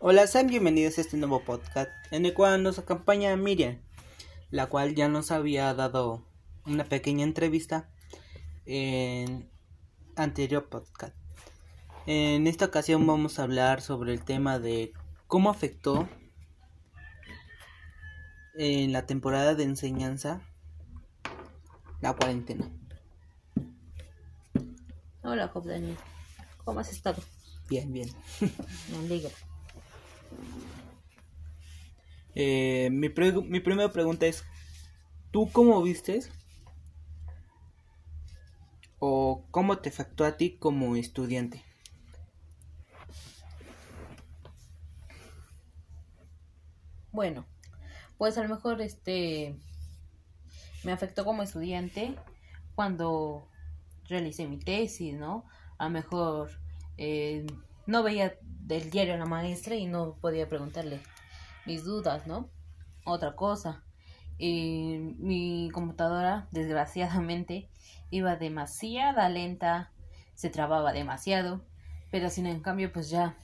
Hola, sean bienvenidos a este nuevo podcast en el cual nos acompaña Miriam, la cual ya nos había dado una pequeña entrevista en anterior podcast. En esta ocasión vamos a hablar sobre el tema de cómo afectó en la temporada de enseñanza la cuarentena. Hola, Job Daniel. ¿Cómo has estado? Bien, bien. Me alegra. Eh, mi, mi primera pregunta es, ¿tú cómo vistes? ¿O cómo te afectó a ti como estudiante? Bueno, pues a lo mejor este me afectó como estudiante cuando realicé mi tesis, ¿no? A lo mejor eh, no veía del diario a la maestra y no podía preguntarle mis dudas, ¿no? Otra cosa, eh, mi computadora, desgraciadamente, iba demasiada lenta, se trababa demasiado, pero sin en cambio, pues ya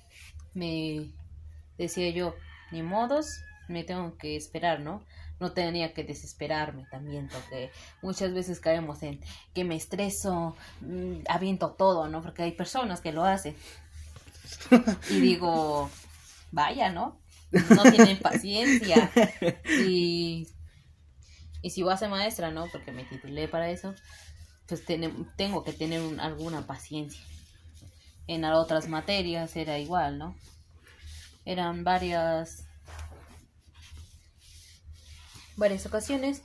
me decía yo, ni modos, me tengo que esperar, ¿no? No tenía que desesperarme también, porque muchas veces caemos en que me estreso, mm, aviento todo, ¿no? Porque hay personas que lo hacen. Y digo, vaya, ¿no? No tienen paciencia. Y, y si voy a ser maestra, ¿no? Porque me titulé para eso, pues tenem- tengo que tener un- alguna paciencia. En otras materias era igual, ¿no? Eran varias varias ocasiones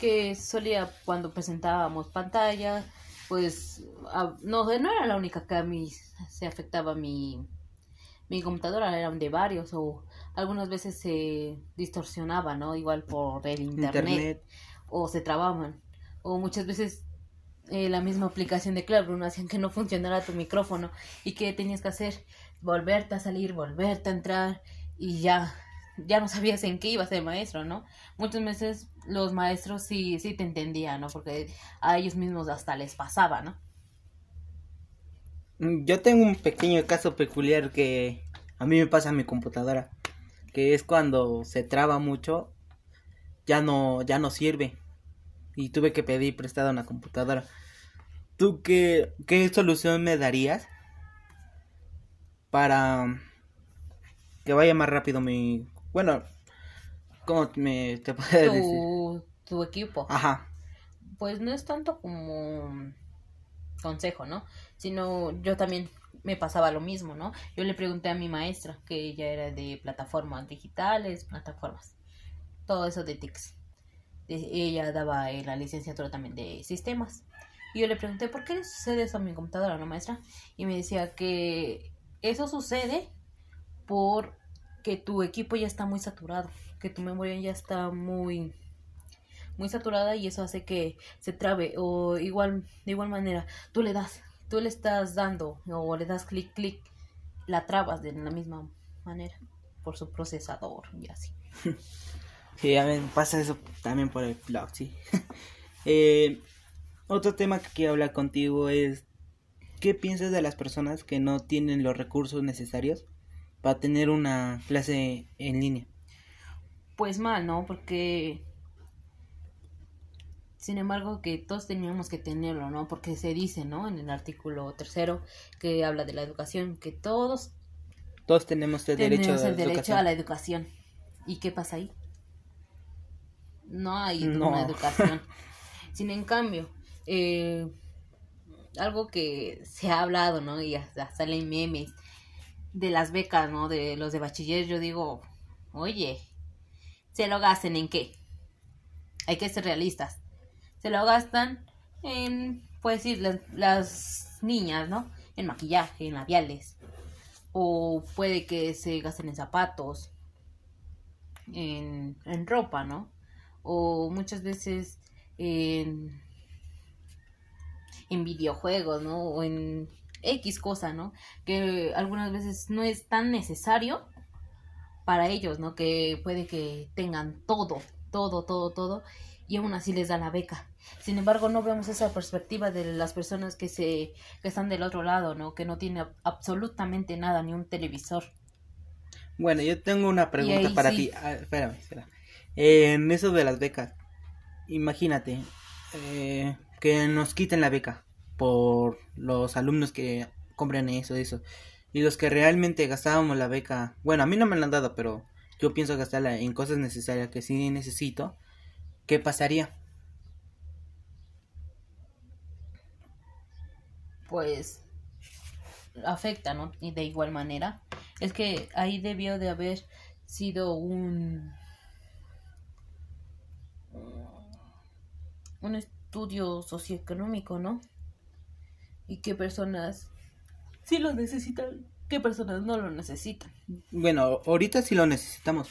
que solía cuando presentábamos pantalla pues a- no no era la única que a mí se afectaba mi mi computadora eran de varios o algunas veces se distorsionaba no igual por el internet, Internet. o se trababan o muchas veces eh, la misma aplicación de Classroom hacían que no funcionara tu micrófono y que tenías que hacer volverte a salir volverte a entrar y ya ya no sabías en qué ibas el maestro, ¿no? Muchas veces los maestros sí, sí te entendían, ¿no? Porque a ellos mismos hasta les pasaba, ¿no? Mm, Yo tengo un pequeño caso peculiar que a mí me pasa en mi computadora, que es cuando se traba mucho, ya no, ya no sirve. Y tuve que pedir prestada una computadora. ¿Tú qué, qué solución me darías para que vaya más rápido mi... Bueno, ¿cómo me te puedo decir? Tu, tu equipo. Ajá. Pues no es tanto como consejo, ¿no? Sino yo también me pasaba lo mismo, ¿no? Yo le pregunté a mi maestra, que ella era de plataformas digitales, plataformas, todo eso de TICS. Ella daba eh, la licenciatura también de sistemas. Y yo le pregunté, ¿por qué sucede eso a mi computadora, no, maestra? Y me decía que eso sucede porque tu equipo ya está muy saturado, que tu memoria ya está muy muy saturada y eso hace que se trabe o igual de igual manera tú le das tú le estás dando o le das clic clic la trabas de la misma manera por su procesador y así Sí, a me pasa eso también por el blog, sí. Eh, otro tema que quiero hablar contigo es, ¿qué piensas de las personas que no tienen los recursos necesarios para tener una clase en línea? Pues mal no porque sin embargo que todos teníamos que tenerlo no porque se dice no en el artículo tercero que habla de la educación que todos Todos tenemos el derecho, tenemos a el derecho educación. a la educación. ¿Y qué pasa ahí? No hay No. una educación. Sin en cambio, eh, algo que se ha hablado, ¿no? Y hasta salen memes de las becas, ¿no? De los de bachiller, yo digo, oye, ¿se lo gasten en qué? Hay que ser realistas. Se lo gastan en, pues sí, las, niñas, ¿no? En maquillaje, en labiales, o puede que se gasten en zapatos, en, en ropa, ¿no? O muchas veces en, en videojuegos, ¿no? O en X cosa, ¿no? Que algunas veces no es tan necesario para ellos, ¿no? Que puede que tengan todo, todo, todo, todo, y aún así les da la beca. Sin embargo, no vemos esa perspectiva de las personas que se que están del otro lado, ¿no? Que no tienen absolutamente nada, ni un televisor. Bueno, yo tengo una pregunta para sí. ti. Ah, espérame, espera. En eso de las becas, imagínate eh, que nos quiten la beca por los alumnos que compran eso, eso. Y los que realmente gastábamos la beca, bueno, a mí no me la han dado, pero yo pienso gastarla en cosas necesarias que sí necesito. ¿Qué pasaría? pues afecta, ¿no? Y de igual manera. Es que ahí debió de haber sido un un estudio socioeconómico, ¿no? Y qué personas sí lo necesitan, qué personas no lo necesitan. Bueno, ahorita sí lo necesitamos.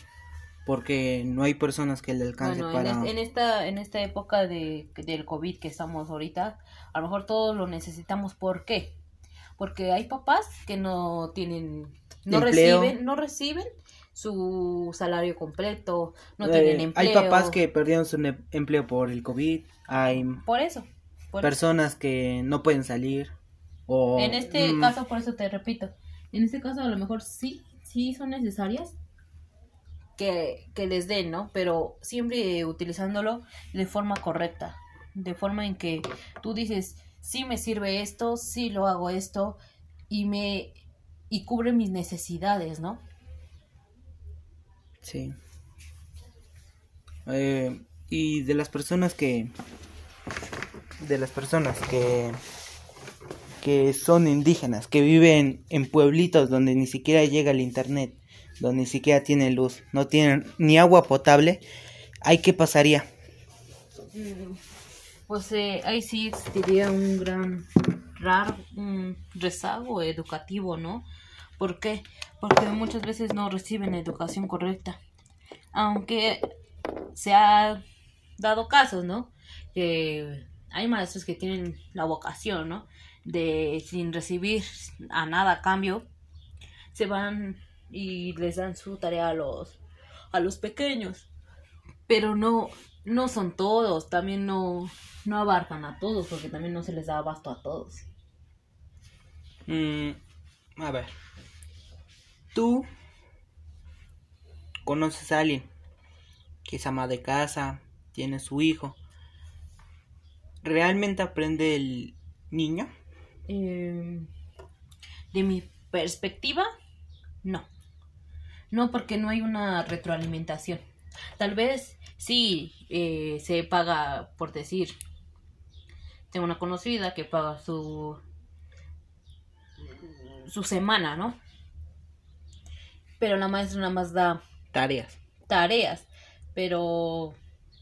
Porque no hay personas que le alcance Bueno, en, para... es- en esta en esta época de del COVID que estamos ahorita, a lo mejor todos lo necesitamos. ¿Por qué? Porque hay papás que no tienen no Empleo. reciben no reciben su salario completo, no Eh, tienen empleo. Hay papás que perdieron su empleo por el COVID. Hay por eso. por- personas que no pueden salir. O, en este mm, caso, por eso te repito, en este caso a lo mejor sí, sí son necesarias que, que les den, ¿no? Pero siempre utilizándolo de forma correcta, de forma en que tú dices, sí me sirve esto, sí lo hago esto y me y cubre mis necesidades, ¿no? Sí. Eh, y de las personas que. De las personas que. Que son indígenas, que viven en pueblitos donde ni siquiera llega el internet, donde ni siquiera tienen luz, no tienen ni agua potable, ¿hay qué pasaría? Pues eh, ahí sí existiría un gran raro, un rezago educativo, ¿no? ¿Por qué? Porque muchas veces no reciben educación correcta. Aunque se ha dado casos, ¿no? Que hay maestros que tienen la vocación, ¿no? De sin recibir a nada a cambio, se van y les dan su tarea a los a los pequeños. Pero no no son todos, también no no abarcan a todos porque también no se les da abasto a todos. Mm, a ver. Tú conoces a alguien que es ama de casa, tiene su hijo. ¿Realmente aprende el niño? Eh, de mi perspectiva, no. No, porque no hay una retroalimentación. Tal vez sí eh, se paga, por decir, tengo una conocida que paga su su semana, ¿no? Pero la maestra nada más da Tareas. tareas, pero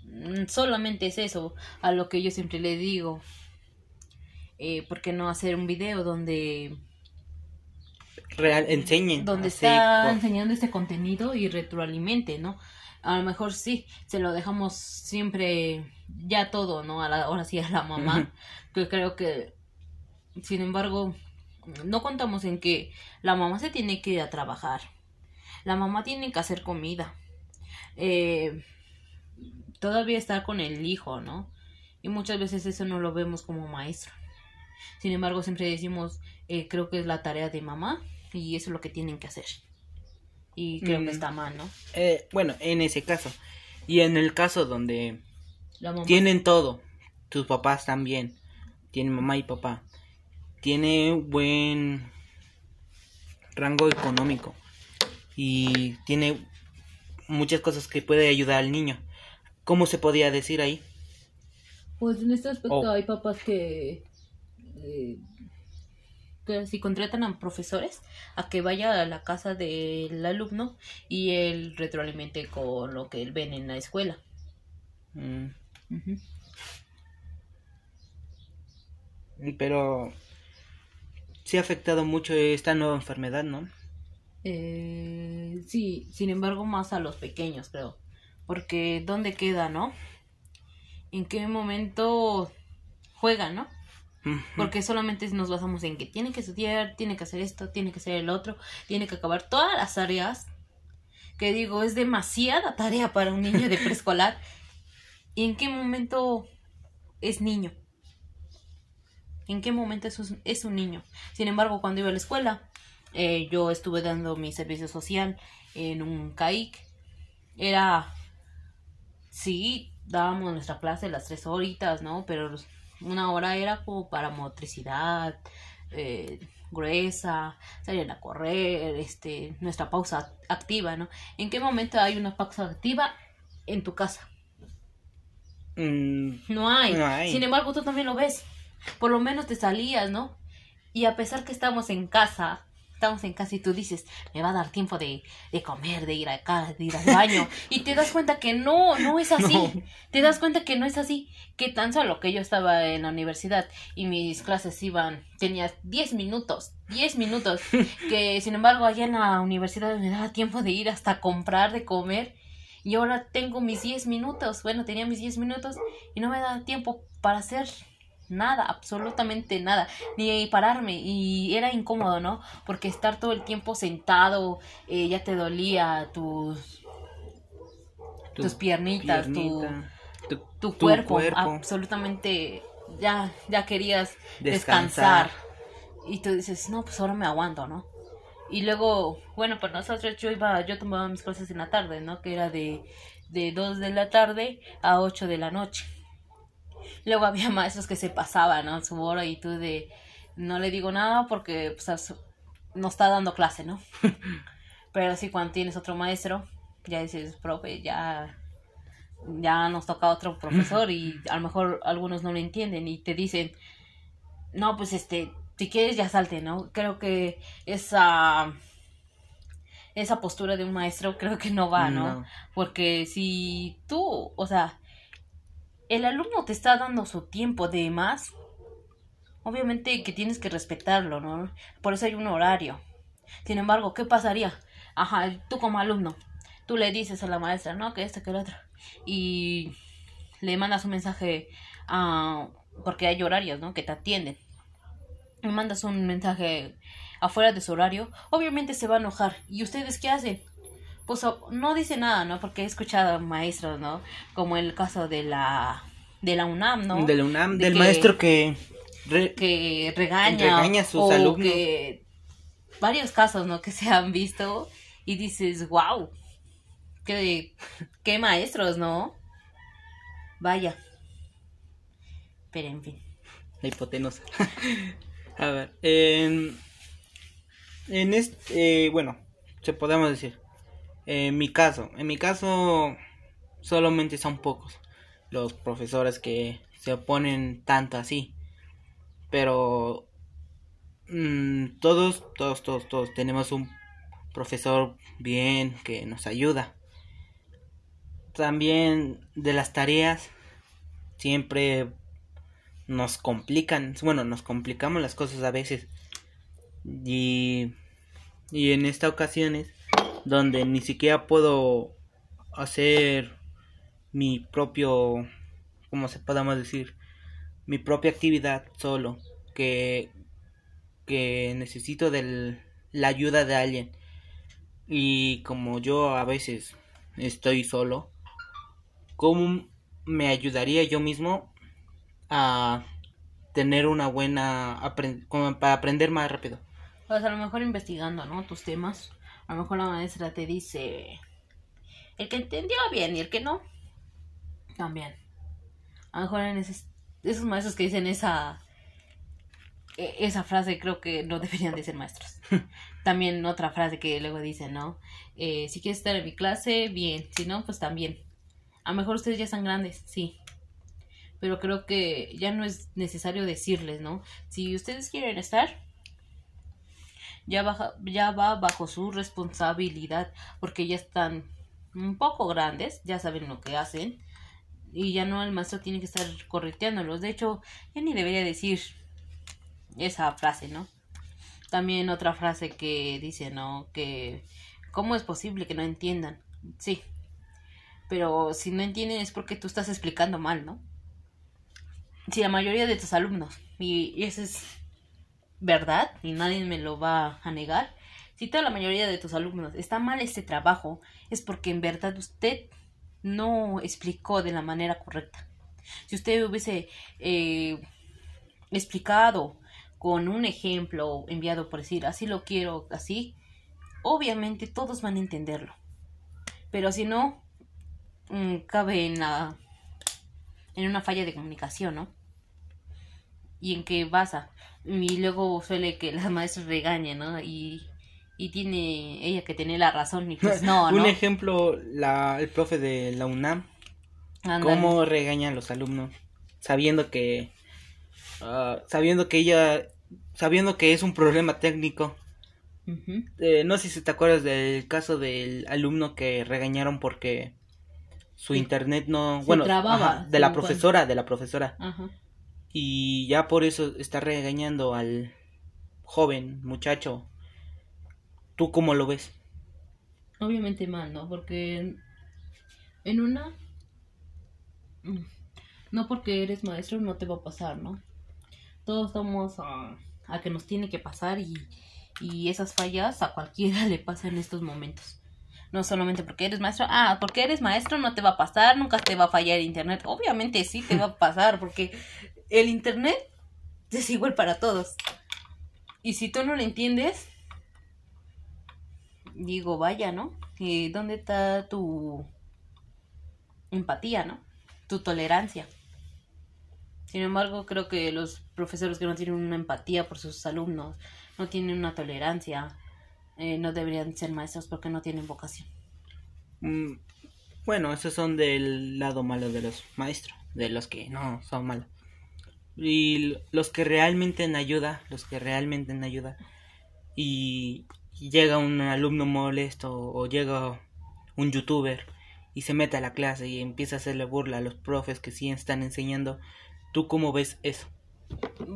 mm, solamente es eso a lo que yo siempre le digo. Eh, ¿Por qué no hacer un video donde, Real, enseñen. donde así, está enseñando este contenido y retroalimente, ¿no? A lo mejor sí, se lo dejamos siempre ya todo, ¿no? A la, ahora sí a la mamá, que creo que, sin embargo, no contamos en que la mamá se tiene que ir a trabajar, la mamá tiene que hacer comida, eh, todavía estar con el hijo, ¿no? Y muchas veces eso no lo vemos como maestro. Sin embargo, siempre decimos, eh, creo que es la tarea de mamá y eso es lo que tienen que hacer. Y creo Mm. que está mal, ¿no? Eh, bueno, en ese caso. Y en el caso donde La mamá tienen todo, tus papás también, tienen mamá y papá, tiene buen rango económico y tiene muchas cosas que puede ayudar al niño. ¿Cómo se podía decir ahí? Pues en este aspecto Oh. hay papás que, eh, si contratan a profesores a que vaya a la casa del alumno y él retroalimente con lo que él ven en la escuela. Mm, pero sí ha afectado mucho esta nueva enfermedad, ¿no? Eh, sí, sin embargo, más a los pequeños, creo. Porque, ¿dónde queda, no? ¿En qué momento juegan, no? Porque solamente nos basamos en que tiene que estudiar, tiene que hacer esto, tiene que hacer el otro, tiene que acabar todas las tareas. Que digo, es demasiada tarea para un niño de preescolar. ¿Y en qué momento es niño? ¿En qué momento es un, es un niño? Sin embargo, cuando iba a la escuela, eh, yo estuve dando mi servicio social en un CAIC. Era, sí, dábamos nuestra clase las tres horitas, ¿no? Pero una hora era como para motricidad, eh, gruesa, salían a correr, este, nuestra pausa activa, ¿no? ¿En qué momento hay una pausa activa en tu casa? Mm, No hay. No hay. Sin embargo, tú también lo ves. Por lo menos te salías, ¿no? Y a pesar que estamos en casa, estamos en casa y tú dices, me va a dar tiempo de, de comer, de ir acá, de ir al baño. y te das cuenta que no, no es así. No. Te das cuenta que no es así. Que tan solo que yo estaba en la universidad y mis clases iban, tenía 10 minutos, 10 minutos. que sin embargo, allá en la universidad me daba tiempo de ir hasta comprar, de comer. Y ahora tengo mis 10 minutos. Bueno, tenía mis 10 minutos y no me da tiempo para hacer nada, absolutamente nada, ni pararme. Y era incómodo, ¿no? Porque estar todo el tiempo sentado eh, ya te dolía tus, tu tus piernitas, tu, piernita, tu, tu tu cuerpo, cuerpo. absolutamente ya, ya querías Descansar. descansar. Y tú dices, no, pues ahora me aguanto, ¿no? Y luego, bueno, pues nosotros yo iba, yo tomaba mis clases en la tarde, ¿no? Que era de, de 2 de la tarde a 8 de la noche. Luego había maestros que se pasaban, ¿no? Su hora y tú de, no le digo nada porque pues, no está dando clase, ¿no? Pero sí, cuando tienes otro maestro, ya dices, profe, ya, ya nos toca otro profesor y a lo mejor algunos no lo entienden y te dicen, no, pues este, si quieres ya salte, ¿no? Creo que esa, esa postura de un maestro creo que no va, ¿no? No. Porque si tú, o sea, el alumno te está dando su tiempo de más, obviamente que tienes que respetarlo, ¿no? Por eso hay un horario. Sin embargo, ¿qué pasaría? Ajá, tú como alumno, tú le dices a la maestra, no, que esto, que lo otro, y le mandas un mensaje a... porque hay horarios, ¿no? Que te atienden. Y mandas un mensaje afuera de su horario, obviamente se va a enojar. ¿Y ustedes qué hacen? Pues no dice nada, ¿no? Porque he escuchado maestros, ¿no? Como el caso de la de la UNAM, ¿no? Del UNAM, De del que- maestro que... re- que regaña, Regaña a sus o alumnos. que varios casos, ¿no? Que se han visto y dices, wow, qué, qué maestros, ¿no? Vaya. Pero en fin. La hipotenusa. a ver, en, en este, eh, bueno, se podemos decir, en mi caso, en mi caso solamente son pocos los profesores que se oponen tanto así, pero mm, todos, todos, todos, todos tenemos un profesor bien que nos ayuda. También de las tareas siempre nos complican, bueno, nos complicamos las cosas a veces. Y, y en esta ocasiones, donde ni siquiera puedo hacer mi propio, ¿cómo se podamos decir? Mi propia actividad solo, que, que necesito de la ayuda de alguien. Y como yo a veces estoy solo, ¿cómo me ayudaría yo mismo a tener una buena como para aprender más rápido. Pues a lo mejor investigando, ¿no? Tus temas. A lo mejor la maestra te dice el que entendió bien y el que no, también. A lo mejor esos maestros que dicen esa e- esa frase creo que no deberían de ser maestros. también otra frase que luego dicen, ¿no? Eh, si quieres estar en mi clase, bien. Si no, pues también. A lo mejor ustedes ya están grandes, sí. Pero creo que ya no es necesario decirles, ¿no? Si ustedes quieren estar, ya, baja, ya va bajo su responsabilidad porque ya están un poco grandes, ya saben lo que hacen y ya no el maestro tiene que estar correteándolos. De hecho, ya ni debería decir esa frase, ¿no? También otra frase que dice, ¿no? Que ¿cómo es posible que no entiendan? Sí. Pero si no entienden es porque tú estás explicando mal, ¿no? Si la mayoría de tus alumnos, y, y eso es verdad, y nadie me lo va a negar, si toda la mayoría de tus alumnos está mal este trabajo, es porque en verdad usted no explicó de la manera correcta. Si usted hubiese eh, explicado con un ejemplo enviado por decir, así lo quiero, así, obviamente todos van a entenderlo. Pero si no, mm, cabe en la en una falla de comunicación, ¿no? Y en qué basa. Y luego suele que la maestra regañe, ¿no? Y, y tiene ella que tener la razón y pues no, ¿no? Un ejemplo, la, el profe de la UNAM, cómo regaña a los alumnos, sabiendo que, uh, sabiendo que ella, sabiendo que es un problema técnico. eh, no sé si te acuerdas del caso del alumno que regañaron porque su internet no, bueno, trababa, ajá, de la profesora, de la profesora. Ajá. Y ya por eso está regañando al joven muchacho. ¿Tú cómo lo ves? Obviamente mal, ¿no? Porque en una... mm, No porque eres maestro no te va a pasar, ¿no? Todos estamos a, a que nos tiene que pasar y, y esas fallas a cualquiera le pasan en estos momentos. No solamente porque eres maestro, ah, porque eres maestro no te va a pasar, nunca te va a fallar internet. Obviamente sí te va a pasar porque el internet es igual para todos. Y si tú no lo entiendes, digo, vaya, ¿no? Eh, ¿Dónde está tu empatía, ¿no? Tu tolerancia. Sin embargo, creo que los profesores que no tienen una empatía por sus alumnos, no tienen una tolerancia, eh, no deberían ser maestros porque no tienen vocación. Mm, bueno, esos son del lado malo de los maestros, de los que no son malos. Y los que realmente en ayuda, los que realmente en ayuda, y llega un alumno molesto o llega un youtuber y se mete a la clase y empieza a hacerle burla a los profes que sí están enseñando, ¿tú cómo ves eso?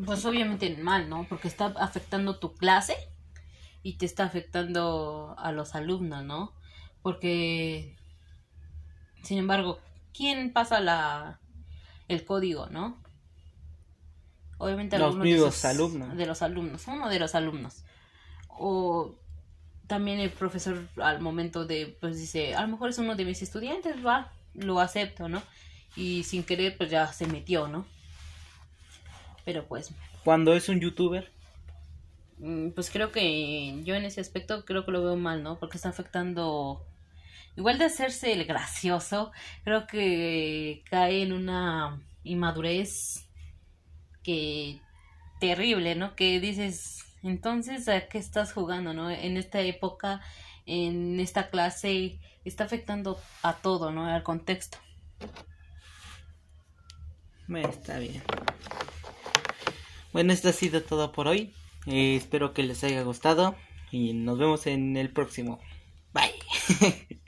Pues obviamente mal, ¿no? Porque está afectando tu clase y te está afectando a los alumnos, ¿no? Porque, sin embargo, ¿quién pasa la el código, no? Obviamente Los algunos de, alumnos. de los alumnos, uno de los alumnos. O también el profesor al momento de, pues dice, a lo mejor es uno de mis estudiantes, va, lo acepto, ¿no? Y sin querer, pues ya se metió, ¿no? Pero pues Cuando es un youtuber, Mm, Pues creo que yo en ese aspecto creo que lo veo mal, ¿no? Porque está afectando, igual de hacerse el gracioso, creo que cae en una inmadurez que terrible, ¿no? Que dices, entonces, ¿a qué estás jugando, no? En esta época, en esta clase, está afectando a todo, ¿no? Al contexto. Bueno, está bien. Bueno, esto ha sido todo por hoy. Eh, espero que les haya gustado y nos vemos en el próximo. Bye.